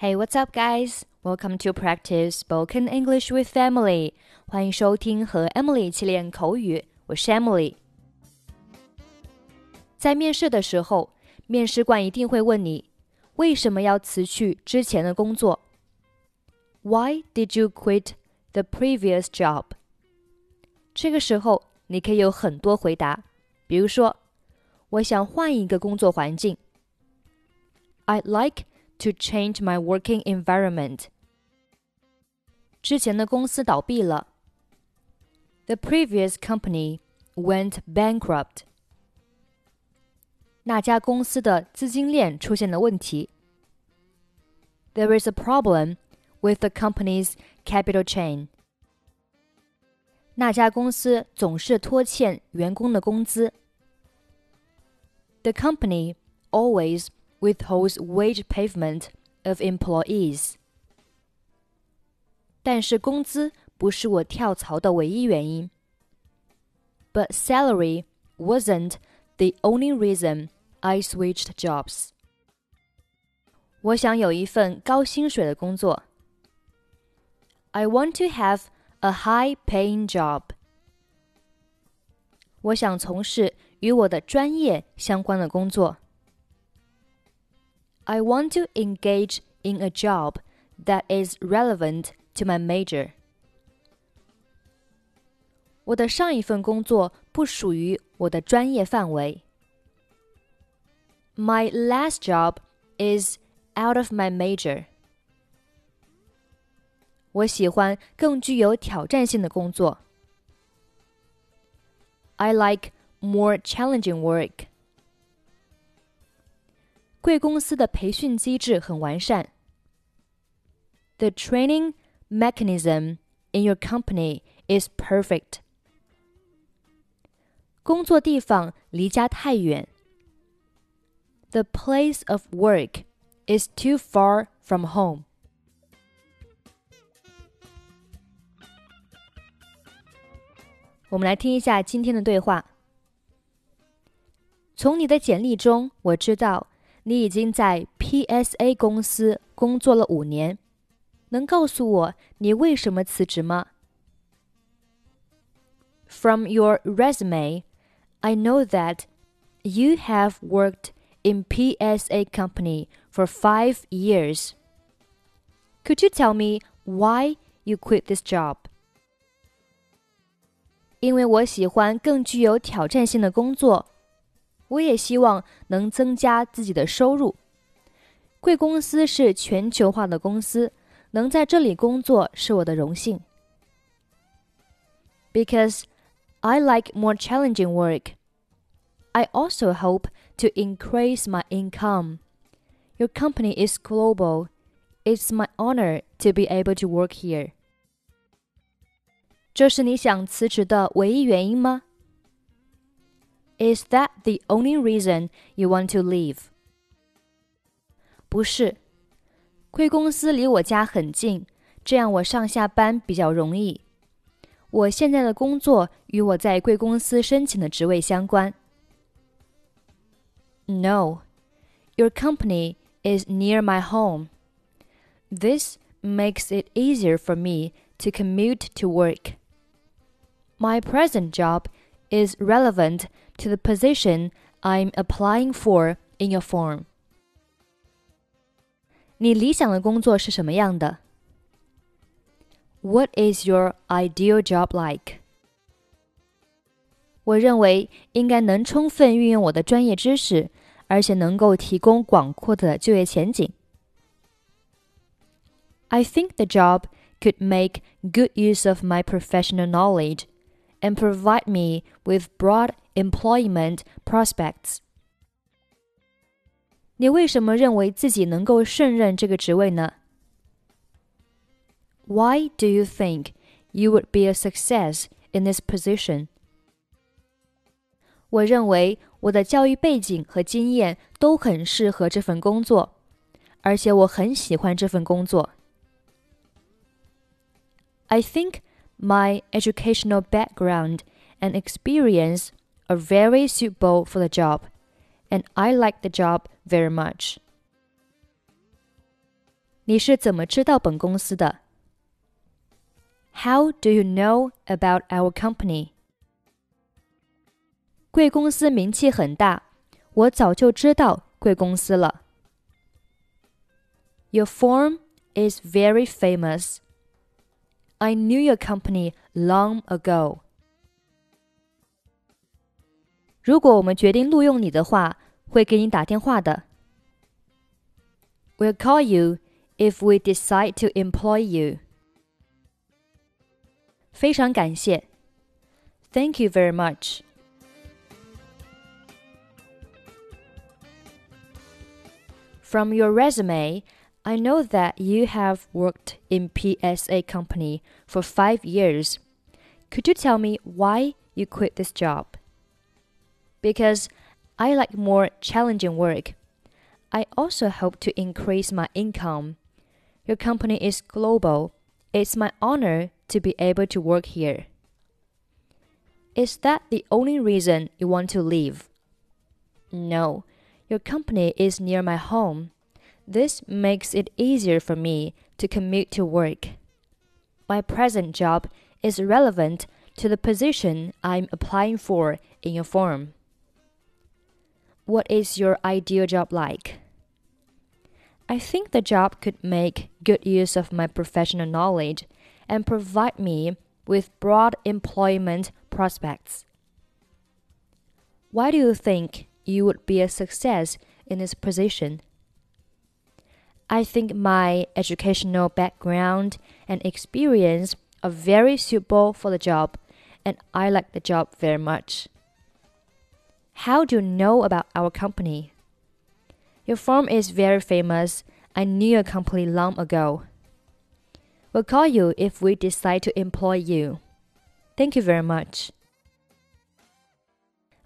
Hey, what's up, guys? Welcome to practice spoken English with Emily. 欢迎收听和 Emily 一起练口语。我是 Emily。在面试的时候，面试官一定会问你为什么要辞去之前的工作。Why did you quit the previous job？这个时候你可以有很多回答，比如说，我想换一个工作环境。I'd like to change my working environment. 之前的公司倒闭了。The previous company went bankrupt. 那家公司的资金链出现了问题。There is a problem with the company's capital chain. 那家公司总是拖欠员工的工资。The company always withholds wage payment of employees. 但是工资不是我跳槽的唯一原因。But salary wasn't the only reason I switched jobs. 我想有一份高薪水的工作。I want to have a high-paying job. 我想从事与我的专业相关的工作。 I want to engage in a job that is relevant to my major. 我的上一份工作不属于我的专业范围。My last job is out of my major. 我喜欢更具有挑战性的工作。I like more challenging work. 贵公司的培训机制很完善。The training mechanism in your company is perfect. 工作地方离家太远。The place of work is too far from home. 我们来听一下今天的对话。从你的简历中，我知道 你已经在 PSA 公司工作了五年，能告诉我你为什么辞职吗？From your resume, I know that you have worked in PSA company for five years. Could you tell me why you quit this job? 因为我喜欢更具有挑战性的工作。 我也希望能增加自己的收入。贵公司是全球化的公司，能在这里工作是我的荣幸。Because I like more challenging work, I also hope to increase my income. Your company is global. It's my honor to be able to work here. 这是你想辞职的唯一原因吗 ？is that the only reason you want to leave? 不是，贵公司离我家很近，这样我上下班比较容易。我现在的工作与我在贵公司申请的职位相关。No, your company is near my home. This makes it easier for me to commute to work. My present job is relevant to the position I'm applying for in your form. 你理想的工作是什么样的？What is your ideal job like? 我认为应该能充分运用我的专业知识，而且能够提供广阔的就业前景。I think the job could make good use of my professional knowledge and provide me with broad employment prospects. 你为什么认为自己能够胜任这个职位呢？Why do you think you would be a success in this position? 我认为我的教育背景和经验都很适合这份工作，而且我很喜欢这份工作。I think my educational background and experience are very suitable for the job, and I like the job very much. 你是怎么知道本公司的？How do you know about our company？贵公司名气很大，我早就知道贵公司了。Your firm is very famous. I knew your company long ago. 如果我们决定录用你的话，会给你打电话的。We'll call you if we decide to employ you. 非常感谢。Thank you very much. From your resume, I know that you have worked in PSA company for 5 years. Could you tell me why you quit this job? Because I like more challenging work. I also hope to increase my income. Your company is global. It's my honor to be able to work here. Is that the only reason you want to leave? No. Your company is near my home. This makes it easier for me to commute to work. My present job is relevant to the position I'm applying for in your firm. What is your ideal job like? I think the job could make good use of my professional knowledge and provide me with broad employment prospects. Why do you think you would be a success in this position? I think my educational background and experience are very suitable for the job, and I like the job very much. How do you know about our company? Your firm is very famous. I knew your company long ago. We'll call you if we decide to employ you. Thank you very much.